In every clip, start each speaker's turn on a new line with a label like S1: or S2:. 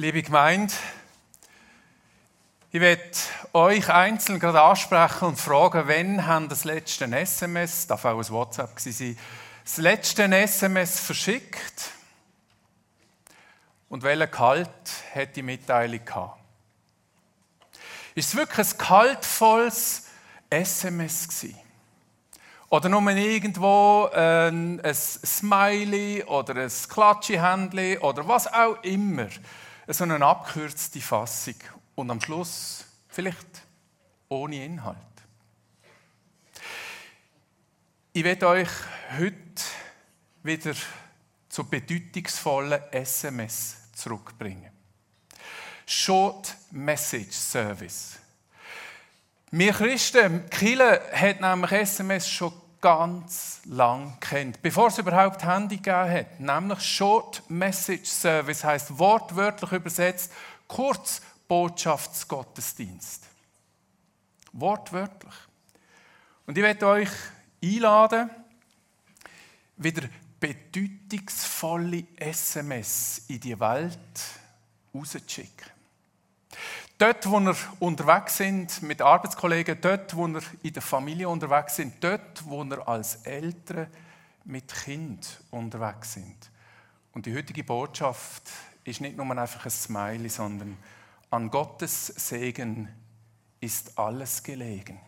S1: Liebe Gemeinde, ich werde euch einzeln gerade ansprechen und fragen, wann haben das letzte SMS, darf auch ein WhatsApp sein, das letzte SMS verschickt und welcher Kalt hat die Mitteilung gehabt? Ist es wirklich ein kaltvolles SMS gewesen? Oder nur irgendwo ein, Smiley oder ein Klatschi-Händchen oder was auch immer. So eine abkürzte Fassung. Und am Schluss vielleicht ohne Inhalt. Ich werde euch heute wieder zu bedeutungsvollen SMS zurückbringen. Short Message Service. Wir Christen, Kille hat nämlich SMS schon ganz lang kennt, bevor es überhaupt Handy gegeben hat. Nämlich Short Message Service heißt wortwörtlich übersetzt Kurzbotschaftsgottesdienst. Wortwörtlich. Und ich werde euch einladen, wieder bedeutungsvolle SMS in die Welt rauszuschicken. Dort, wo wir unterwegs sind mit Arbeitskollegen, dort, wo wir in der Familie unterwegs sind, dort, wo wir als Eltern mit Kind unterwegs sind. Und die heutige Botschaft ist nicht nur einfach ein Smiley, sondern an Gottes Segen ist alles gelegen.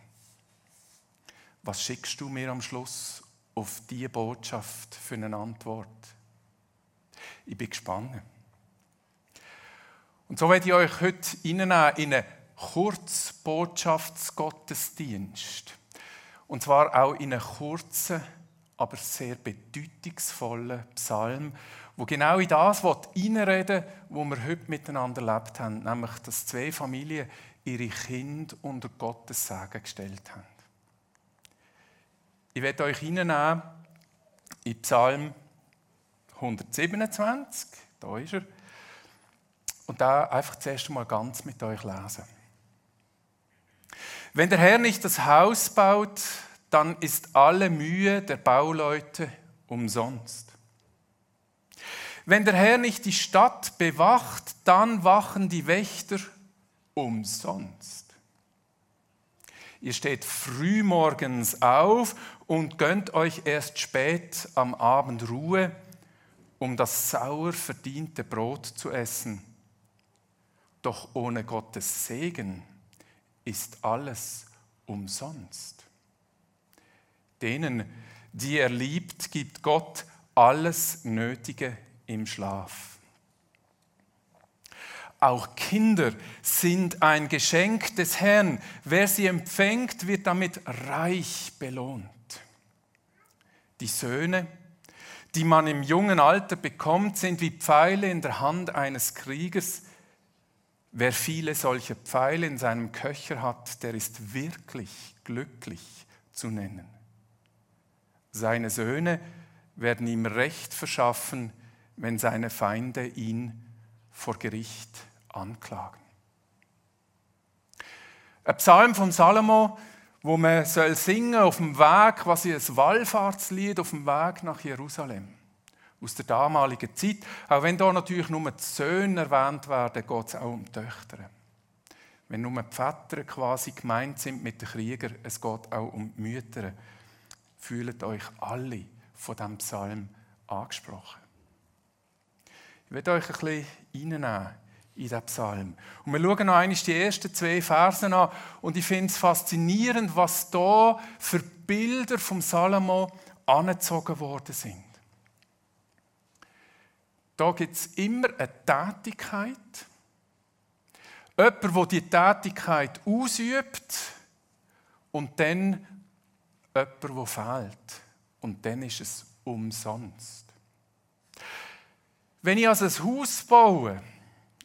S1: Was schickst du mir am Schluss auf diese Botschaft für eine Antwort? Ich bin gespannt. Und so werde ich euch heute in einen Kurzbotschaftsgottesdienst. Und zwar auch in einen kurzen, aber sehr bedeutungsvollen Psalm, wo genau in das reinreden wo wir heute miteinander erlebt haben, nämlich, dass zwei Familien ihre Kinder unter Gottes Segen gestellt haben. Ich werde euch hineinnehmen in Psalm 127, da ist er, und da einfach zuerst einmal ganz mit euch lesen. Wenn der Herr nicht das Haus baut, dann ist alle Mühe der Bauleute umsonst. Wenn der Herr nicht die Stadt bewacht, dann wachen die Wächter umsonst. Ihr steht frühmorgens auf und gönnt euch erst spät am Abend Ruhe, um das sauer verdiente Brot zu essen doch ohne Gottes Segen ist alles umsonst. Denen, die er liebt, gibt Gott alles Nötige im Schlaf. Auch Kinder sind ein Geschenk des Herrn. Wer sie empfängt, wird damit reich belohnt. Die Söhne, die man im jungen Alter bekommt, sind wie Pfeile in der Hand eines Kriegers, Wer viele solche Pfeile in seinem Köcher hat, der ist wirklich glücklich zu nennen. Seine Söhne werden ihm Recht verschaffen, wenn seine Feinde ihn vor Gericht anklagen. Ein Psalm von Salomo, wo man soll singen auf dem Weg, was ein Wallfahrtslied auf dem Weg nach Jerusalem aus der damaligen Zeit. Auch wenn da natürlich nur die Söhne erwähnt werden, geht es auch um die Töchter. Wenn nur die Väter quasi gemeint sind mit den Kriegern, es geht auch um die Mütter. Fühlt euch alle von diesem Psalm angesprochen. Ich werde euch ein bisschen reinnehmen in diesen Psalm. Und wir schauen noch einmal die ersten zwei Versen an. Und ich finde es faszinierend, was da für Bilder vom Salomo angezogen worden sind. Da gibt es immer eine Tätigkeit. Jemand, der die Tätigkeit ausübt und dann jemand, der fehlt. Und dann ist es umsonst. Wenn ich also ein Haus baue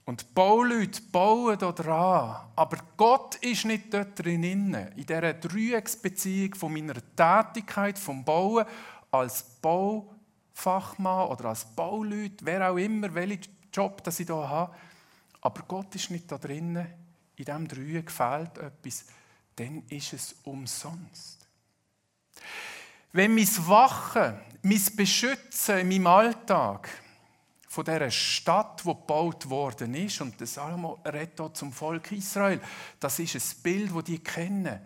S1: und Bauleute bauen da dran, aber Gott ist nicht dort drin, in dieser Dreiecksbeziehung von meiner Tätigkeit, vom Bauen als Bau Fachmann oder als Bauleute, wer auch immer, welchen Job das ich hier habe. Aber Gott ist nicht da drinnen, in diesem Dreieck fehlt etwas, dann ist es umsonst. Wenn mein Wachen, mein Beschützen in meinem Alltag von dieser Stadt, die gebaut worden ist, und der Salomo redet hier zum Volk Israel, das ist ein Bild, das die kennen.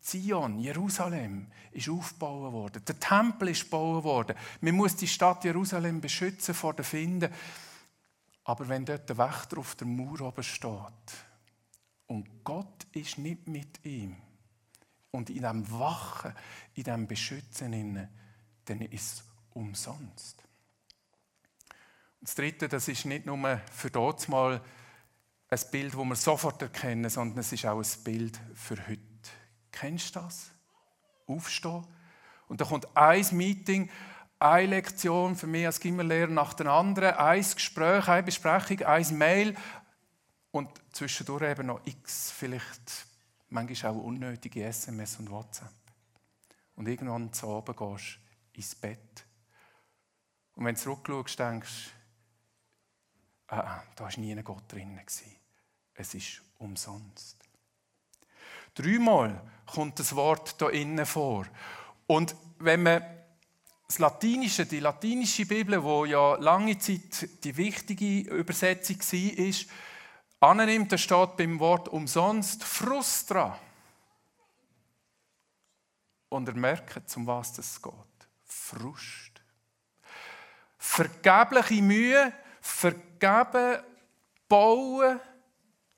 S1: Zion, Jerusalem, ist aufgebaut worden. Der Tempel ist gebaut worden. Man muss die Stadt Jerusalem beschützen vor den Finden. Aber wenn dort der Wächter auf der Mauer oben steht und Gott ist nicht mit ihm und in dem Wachen, in dem Beschützen, dann ist es umsonst. Und das Dritte, das ist nicht nur für dort mal ein Bild, das wir sofort erkennen, sondern es ist auch ein Bild für heute. Kennst du das? Aufstehen. Und da kommt ein Meeting, eine Lektion für mich als Gimmerlehrer nach der anderen, ein Gespräch, eine Besprechung, ein Mail und zwischendurch eben noch x, vielleicht manchmal auch unnötige SMS und WhatsApp. Und irgendwann zu oben gehst ins Bett. Und wenn du zurückschaust, denkst du, ah, ah, da war nie ein Gott drin. Es ist umsonst. Dreimal kommt das Wort hier innen vor. Und wenn man das Latinische, die latinische Bibel, wo ja lange Zeit die wichtige Übersetzung war, annimmt, da steht beim Wort umsonst Frustra. Und er merkt, um was es geht. Frust. Vergebliche Mühe, vergeben, bauen,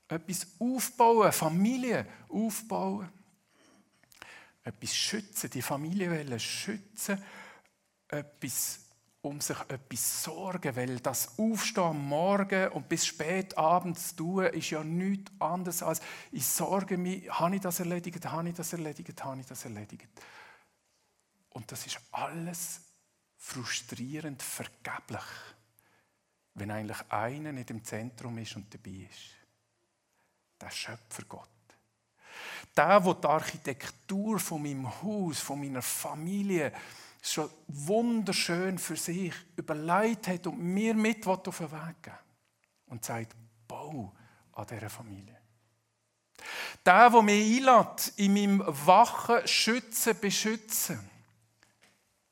S1: etwas aufbauen, Familie aufbauen, etwas schützen, die Familie schützen, etwas um sich etwas sorgen, weil das Aufstehen am Morgen und bis spät abends tun, ist ja nichts anderes als, ich sorge mich, habe ich das erledigt, habe ich das erledigt, habe ich das erledigt. Und das ist alles frustrierend vergeblich, wenn eigentlich einer nicht im Zentrum ist und dabei ist der Schöpfergott. Der, der die Architektur von meinem Haus, von meiner Familie schon wunderschön für sich überlegt hat und mir mit auf den Weg geben Und sagt, bau an dieser Familie. Der, der mich einlädt, in meinem Wachen schützen, beschützen.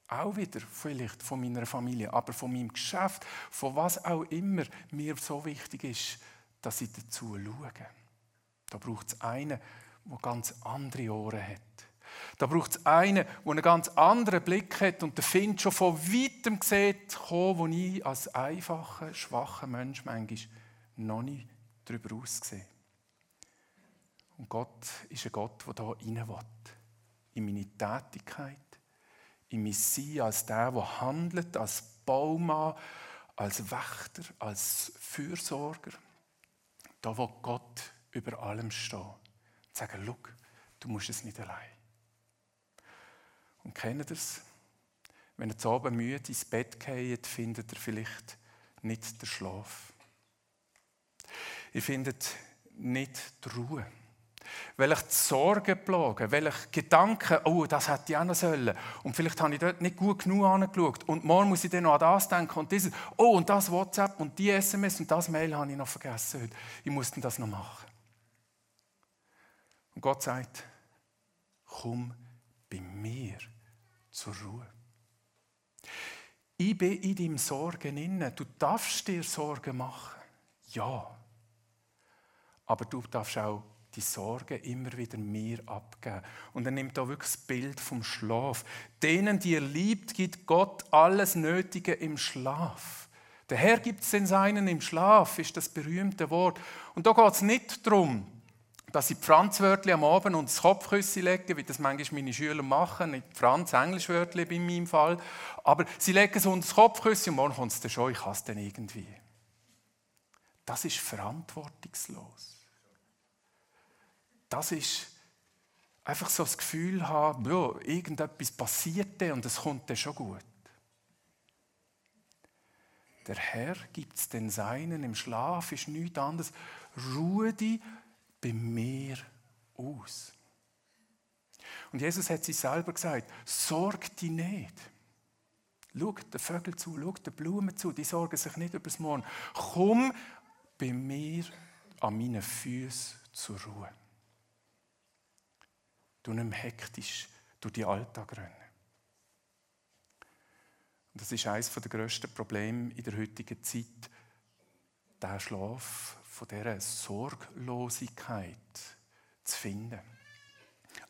S1: Auch wieder vielleicht von meiner Familie, aber von meinem Geschäft, von was auch immer mir so wichtig ist, dass ich dazu schaue. Da braucht es einen, der ganz andere Ohren hat. Da braucht es einen, der einen ganz anderen Blick hat und der Find schon von weitem sieht, wo ich als einfacher, schwacher Mensch manchmal noch nicht darüber aussehe. Und Gott ist ein Gott, der hier rein will. In meine Tätigkeit, in mein Sein als der, der handelt, als Baumann, als Wächter, als Fürsorger. Da, wo Gott über allem stehen. Und sagen, schau, du musst es nicht allein. Und kennt ihr es? Wenn ihr zu Abend müde ins Bett geht, findet ihr vielleicht nicht den Schlaf. Ihr findet nicht die Ruhe. Die Sorgen plagen, weil ich Gedanken, oh, das hätte ich auch noch sollen. Und vielleicht habe ich dort nicht gut genug angeschaut. Und morgen muss ich dann noch an das denken und dieses. Oh, und das WhatsApp und die SMS und das Mail habe ich noch vergessen heute. Ich muss das noch machen. Und Gott sagt, komm bei mir zur Ruhe. Ich bin in deinem Sorgen inne. Du darfst dir Sorgen machen. Ja. Aber du darfst auch die Sorgen immer wieder mir abgeben. Und er nimmt da wirklich das Bild vom Schlaf. Denen, die er liebt, gibt Gott alles Nötige im Schlaf. Der Herr gibt es den Seinen im Schlaf, ist das berühmte Wort. Und da geht es nicht darum, dass sie Franzwörtli am Abend und das Kopfküsse legen, wie das manchmal meine Schüler machen, nicht Franz, Englischwörtli in meinem Fall, aber sie legen es unter das Kopfküsse und morgen kommt es dann schon, ich es dann irgendwie. Das ist verantwortungslos. Das ist einfach so das Gefühl haben, ja, irgendetwas passiert und es kommt dann schon gut. Der Herr gibt es den Seinen im Schlaf, ist nichts anderes. Ruhe die bei mir aus. Und Jesus hat sich selber gesagt, sorg dich nicht. Schau den Vögeln zu, schau den Blumen zu, die sorgen sich nicht über das Morgen. Komm bei mir an meinen Füßen zur Ruhe. Du nicht hektisch durch die Alltag rennen. Und das ist eines der grössten Probleme in der heutigen Zeit, der Schlaf von dieser Sorglosigkeit zu finden.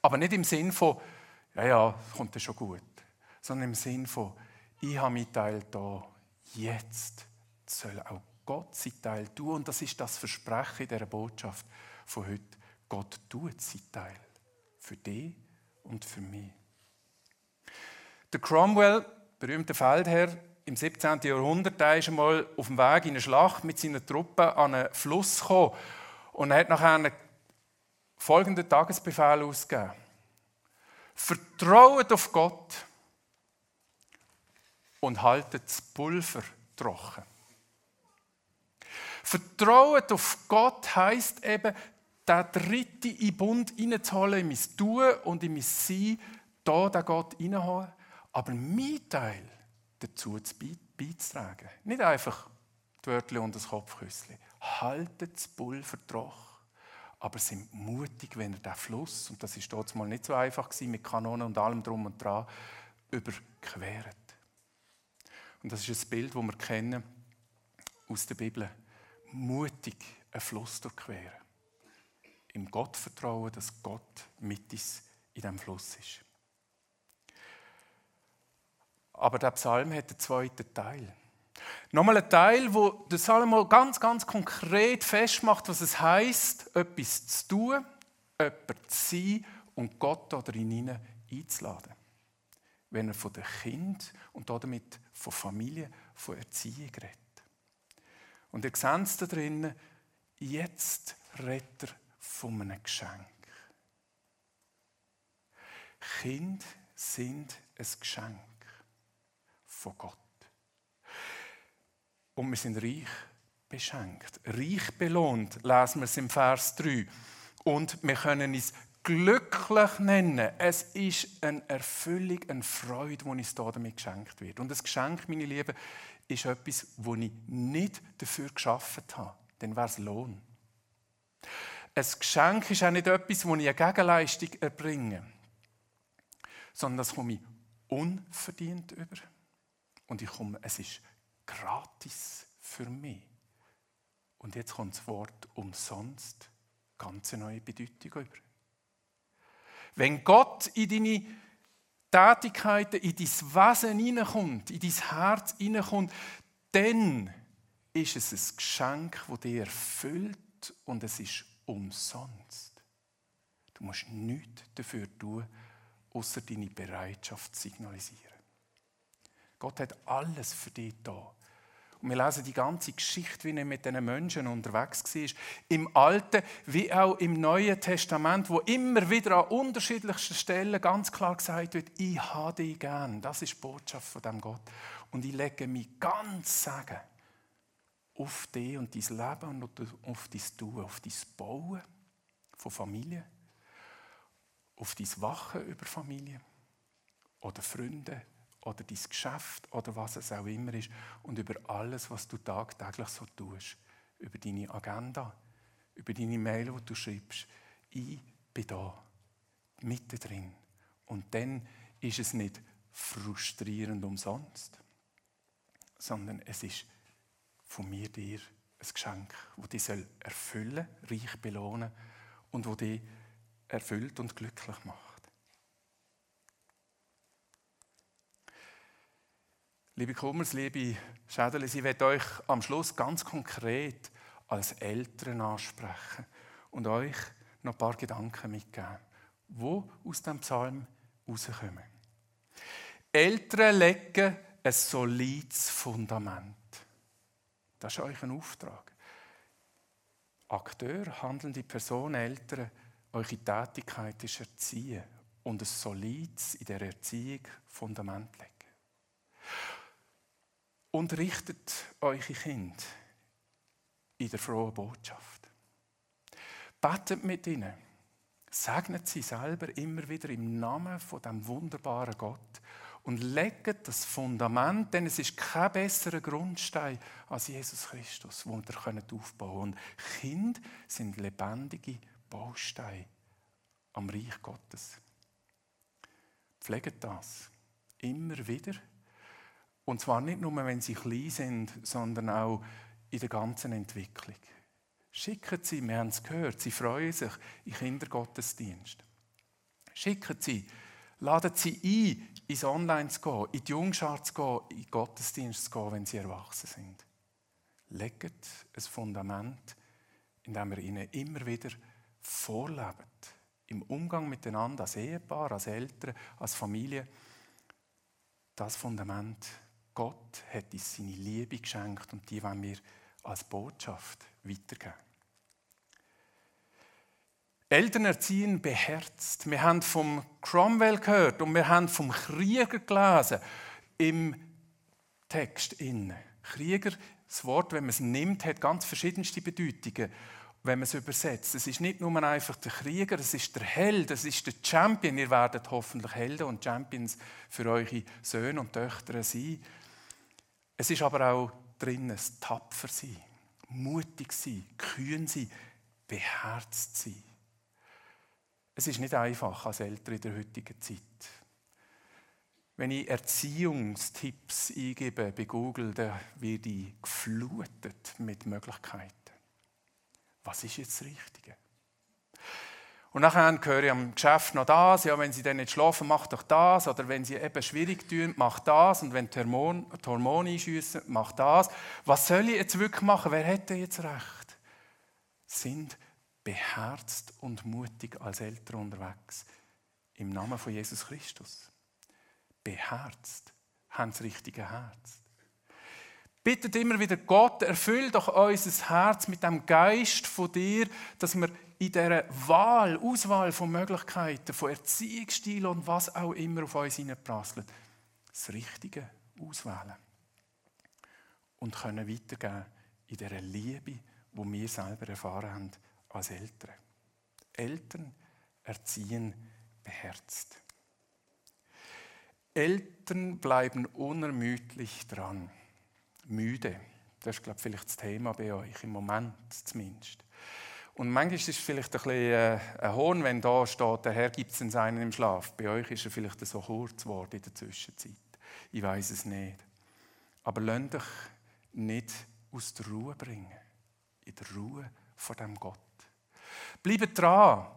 S1: Aber nicht im Sinn von, ja, ja, kommt das schon gut, sondern im Sinn von, ich habe meinen Teil da, jetzt soll auch Gott sein Teil tun. Und das ist das Versprechen dieser Botschaft von heute. Gott tut sein Teil. Für dich und für mich. Der Cromwell, berühmter Feldherr im 17. Jahrhundert, der ist einmal auf dem Weg in eine Schlacht mit seinen Truppen an einen Fluss gekommen und er hat nachher folgenden Tagesbefehl ausgegeben. Vertraut auf Gott und haltet das Pulver trocken. Vertrauen auf Gott heißt eben, der Dritte in den Bund hineinzuholen, in mein Tun und in mein Sein, da den Gott hineinholen, aber mein Teil dazu beizutragen. Nicht einfach die Wörter und das Kopfküsschen. Haltet das Pulver trocken aber sind mutig, wenn er den Fluss, und das ist dort mal nicht so einfach gewesen, mit Kanonen und allem drum und dran, überquert. Und das ist ein Bild, das wir kennen aus der Bibel. Mutig einen Fluss durchqueren. Im Gott vertrauen, dass Gott mit uns in diesem Fluss ist. Aber der Psalm hat einen zweiten Teil. Nochmal ein Teil, wo der Salomo ganz, ganz konkret festmacht, was es heißt, etwas zu tun, jemand zu sein und Gott darin einzuladen. Wenn er von dem Kind und damit von Familie, von Erziehung redet. Und ihr seht es da drinnen, jetzt redet er von einem Geschenk. Kinder sind ein Geschenk von Gott. Und wir sind reich beschenkt. Reich belohnt, lesen wir es im Vers 3. Und wir können es glücklich nennen. Es ist eine Erfüllung, eine Freude, die uns hier damit geschenkt wird. Und das Geschenk, meine Lieben, ist etwas, das ich nicht dafür geschaffen habe. Dann wäre es Lohn. Ein Geschenk ist auch nicht etwas, das ich eine Gegenleistung erbringe, sondern das komme ich unverdient über. Und ich komme, es ist gratis für mich. Und jetzt kommt das Wort umsonst ganz neue Bedeutung über. Wenn Gott in deine Tätigkeiten, in dein Wesen hineinkommt, in dein Herz hineinkommt, dann ist es ein Geschenk, das dich erfüllt und es ist umsonst. Du musst nichts dafür tun, außer deine Bereitschaft zu signalisieren. Gott hat alles für dich da. Und wir lesen die ganze Geschichte, wie er mit diesen Menschen unterwegs war. Im Alten wie auch im Neuen Testament, wo immer wieder an unterschiedlichsten Stellen ganz klar gesagt wird, ich habe dich gern. Das ist die Botschaft von dem Gott. Und ich lege mich ganz sagen auf dich und dein Leben und auf dein Tun, auf dein Bauen von Familie, auf dein Wachen über Familie oder Freunde oder dein Geschäft oder was es auch immer ist und über alles, was du tagtäglich so tust. Über deine Agenda, über deine Mail, die du schreibst. Ich bin da, mitten drin. Und dann ist es nicht frustrierend umsonst, sondern es ist von mir dir ein Geschenk, das dich erfüllen, reich belohnen und das dich erfüllt und glücklich macht. Liebe Kummers, liebe Schädel, ich werde euch am Schluss ganz konkret als Eltern ansprechen und euch noch ein paar Gedanken mitgeben, wo aus dem Psalm rauskommen. Eltern legen ein solides Fundament. Das ist euch ein Auftrag. Akteur, handelnde Person, Eltern, eure Tätigkeit ist erziehen und ein solides in der Erziehung Fundament legen. Unterrichtet eure Kinder in der frohen Botschaft. Betet mit ihnen. Segnet sie selber immer wieder im Namen von dem wunderbaren Gott und legt das Fundament, denn es ist kein besserer Grundstein als Jesus Christus, wo wir aufbauen können. Und Kinder sind lebendige Bausteine am Reich Gottes. Pflegt das immer wieder Und zwar nicht nur, wenn sie klein sind, sondern auch in der ganzen Entwicklung. Schicken Sie, wir haben es gehört, sie freuen sich in Kindergottesdienst. Schicken Sie, laden Sie ein, ins Online zu gehen, in die Jungschar zu gehen, in den Gottesdienst zu gehen, wenn sie erwachsen sind. Legt ein Fundament, in dem wir ihnen immer wieder vorleben. Im Umgang miteinander, als Ehepaar, als Eltern, als Familie. Das Fundament, Gott hat uns seine Liebe geschenkt und die wollen wir als Botschaft weitergeben. Eltern erziehen beherzt. Wir haben vom Cromwell gehört und wir haben vom Krieger gelesen im Text. In. Krieger, das Wort, wenn man es nimmt, hat ganz verschiedenste Bedeutungen, wenn man es übersetzt. Es ist nicht nur einfach der Krieger, es ist der Held, es ist der Champion. Ihr werdet hoffentlich Helden und Champions für eure Söhne und Töchter sein. Es ist aber auch drin das tapfer sein, mutig sein, kühn sein, beherzt sein. Es ist nicht einfach als Eltern in der heutigen Zeit. Wenn ich Erziehungstipps eingebe bei Google, dann werde ich geflutet mit Möglichkeiten. Was ist jetzt das Richtige? Und nachher höre ich am Geschäft noch das, ja, wenn sie dann nicht schlafen, macht doch das. Oder wenn sie eben schwierig tun, macht das. Und wenn die Hormone, die einschiessen, macht das. Was soll ich jetzt wirklich machen? Wer hätte jetzt recht? Sind beherzt und mutig als Eltern unterwegs. Im Namen von Jesus Christus. Beherzt, haben das richtige Herz. Bittet immer wieder Gott, erfüll doch unser Herz mit dem Geist von dir, dass wir in dieser Wahl, Auswahl von Möglichkeiten, von Erziehungsstil und was auch immer auf uns hineinprasselt, das Richtige auswählen. Und können weitergeben in dieser Liebe, die wir selber erfahren haben als Eltern. Eltern erziehen beherzt. Eltern bleiben unermüdlich dran. Müde. Das ist, glaube ich, vielleicht das Thema bei euch, im Moment zumindest. Und manchmal ist es vielleicht ein bisschen äh, ein Hohn, wenn da steht, der Herr gibt es seinen im Schlaf. Bei euch ist er vielleicht so kurz geworden in der Zwischenzeit. Ich weiß es nicht. Aber lasst euch nicht aus der Ruhe bringen. In der Ruhe vor dem Gott. Bleibt dran.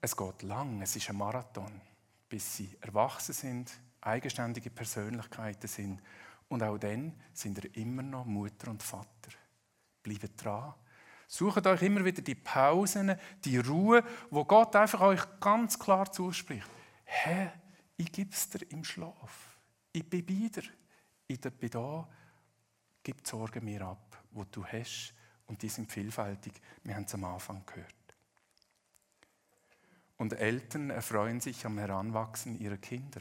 S1: Es geht lang, es ist ein Marathon, bis sie erwachsen sind, eigenständige Persönlichkeiten sind. Und auch dann sind ihr immer noch Mutter und Vater. Bleibt dran. Sucht euch immer wieder die Pausen, die Ruhe, wo Gott einfach euch ganz klar zuspricht. Herr, ich gebe es dir im Schlaf. Ich bin dir. Ich bin da. Gib die Sorgen mir ab, wo du hast. Und die sind vielfältig. Wir haben es am Anfang gehört. Und Eltern erfreuen sich am Heranwachsen ihrer Kinder.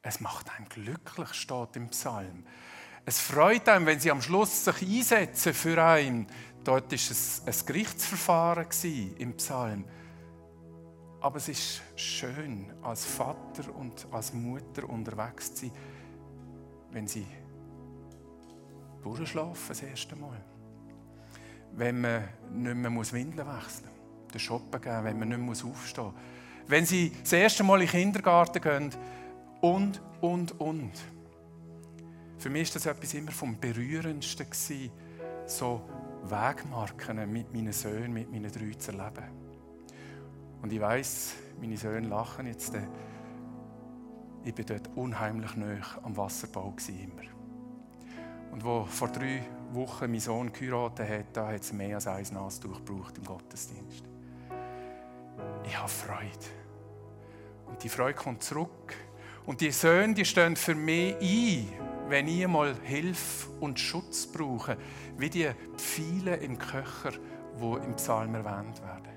S1: Es macht einen glücklich, steht im Psalm. Es freut einen, wenn sie am Schluss sich einsetzen für einen. Dort war es ein Gerichtsverfahren im Psalm. Aber es ist schön, als Vater und als Mutter unterwegs zu sein, wenn sie durchschlafen das erste Mal. Wenn man nicht mehr Windeln wechseln muss den Shoppen gehen, wenn man nicht mehr aufstehen muss. Wenn sie das erste Mal in den Kindergarten gehen und, und, und. Für mich war das etwas immer vom Berührendsten, gewesen, so Wegmarken mit meinen Söhnen, mit meinen drei zu erleben. Und ich weiß, meine Söhne lachen jetzt. Ich war dort unheimlich nah am Wasserbau. Immer. Und wo vor drei Wochen mein Sohn geheiratet hat, da hat es mehr als ein Nastuch gebraucht im Gottesdienst ich habe Freude. Und die Freude kommt zurück. Und die Söhne, die stehen für mich ein, wenn ich mal Hilfe und Schutz brauche, wie die Pfeile im Köcher, wo im Psalm erwähnt werden.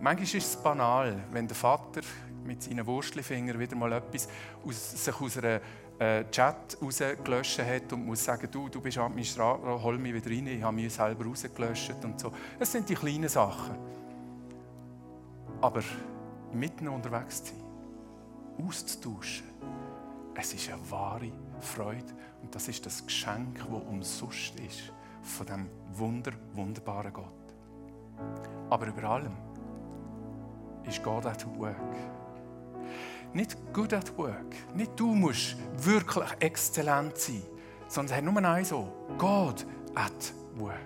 S1: Manchmal ist es banal, wenn der Vater mit seinen Wurstlifingern wieder mal etwas aus, sich aus einer äh, Chat rausgelöscht hat und muss sagen, du, du bist Administrator, hol mich wieder rein, ich habe mich selber rausgelöscht und so. Das sind die kleinen Sachen. Aber mitten unterwegs zu sein, auszutauschen, es ist eine wahre Freude. Und das ist das Geschenk, das umsonst ist von dem wunder, wunderbaren Gott. Aber über allem ist Gott at work. nicht good at work. Nicht du musst wirklich exzellent sein, sondern hat nur eins so, God at work.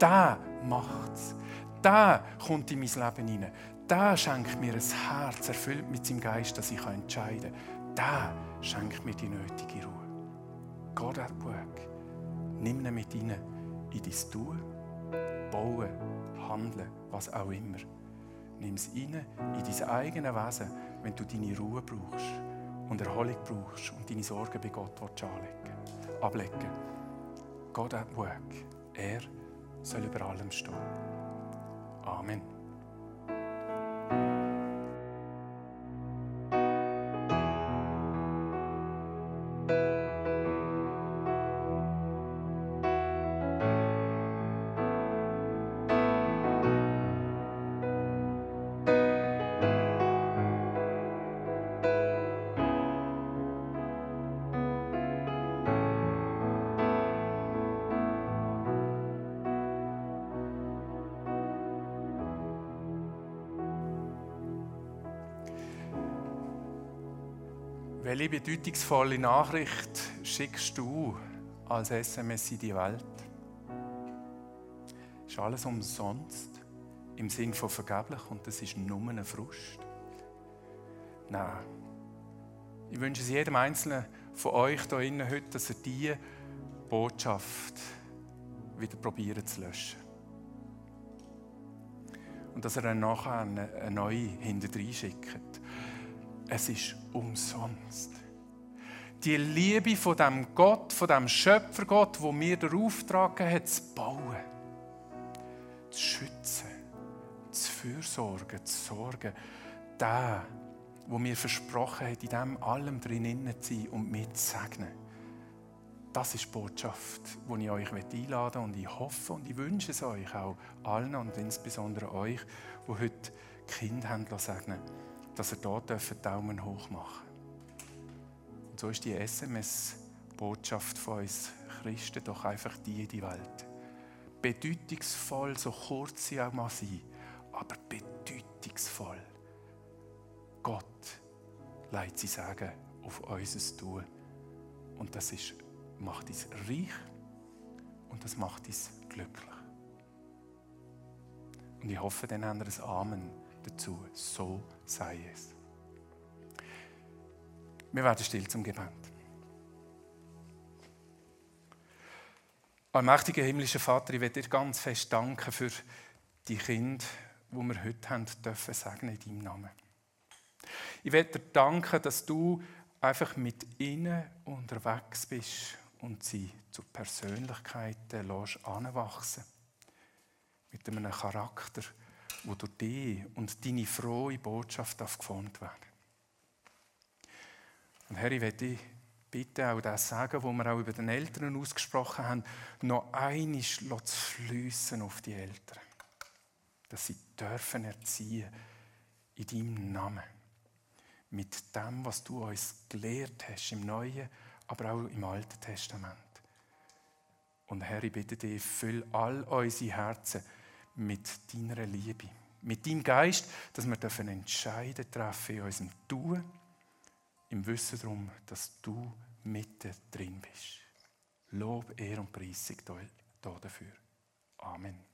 S1: Der macht's. Der kommt in mein Leben hinein. Der schenkt mir ein Herz, erfüllt mit seinem Geist, dass ich entscheiden kann. Der schenkt mir die nötige Ruhe. God at work. Nimm ihn mit rein in dein Tun, Bauen, Handeln, was auch immer. Nimm es rein in dein eigenes Wesen, wenn du deine Ruhe brauchst und Erholung brauchst und deine Sorgen bei Gott anlegen, ablegen. God at work. Er soll über allem stehen. Amen. Welche bedeutungsvolle Nachricht schickst du als SMS in die Welt? Ist alles umsonst? Im Sinn von vergeblich und das ist nur ein Frust? Nein. Ich wünsche es jedem Einzelnen von euch hier innen heute, dass er diese Botschaft wieder probiert zu löschen. Und dass er dann nachher eine neue hinterher schickt es ist umsonst. Die Liebe von dem Gott, von dem Schöpfergott, wo mir der Auftrag hat, zu bauen, zu schützen, zu fürsorgen, zu sorgen, der, wo mir versprochen hat, in dem allem drin zu sein und mich zu segnen. Das ist die Botschaft, die ich euch einladen und ich hoffe und ich wünsche es euch auch allen und insbesondere euch, die heute Kinder haben segnen dass er dort einen Daumen hoch machen Und so ist die SMS-Botschaft von uns Christen doch einfach die in die Welt. Bedeutungsvoll, so kurz sie auch mal sein, aber bedeutungsvoll. Gott leitet sie sagen auf unser Tun. Und das ist, macht uns reich und das macht uns glücklich. Und ich hoffe, dann haben wir ein Amen dazu. So sei es. Wir werden still zum Gebet. Allmächtiger himmlischer Vater, ich will dir ganz fest danken für die Kinder, die wir heute haben dürfen segnen in deinem Namen. Ich will dir danken, dass du einfach mit ihnen unterwegs bist und sie zu Persönlichkeiten lässt anwachsen. Mit einem Charakter, wo durch dich und deine frohe Botschaft geformt werden Und Herr, ich möchte bitte auch das sagen, was wir auch über den Eltern ausgesprochen haben, noch einiges zu fließen auf die Eltern. Dass sie dürfen erziehen in deinem Namen. Mit dem, was du uns gelehrt hast im Neuen, aber auch im Alten Testament. Und Herr, ich bitte dich, füll all unsere Herzen mit deiner Liebe, mit deinem Geist, dass wir dürfen Entscheidungen treffen in unserem Tun, im Wissen darum, dass du mitten drin bist. Lob, Ehre und Preisung dafür. Amen.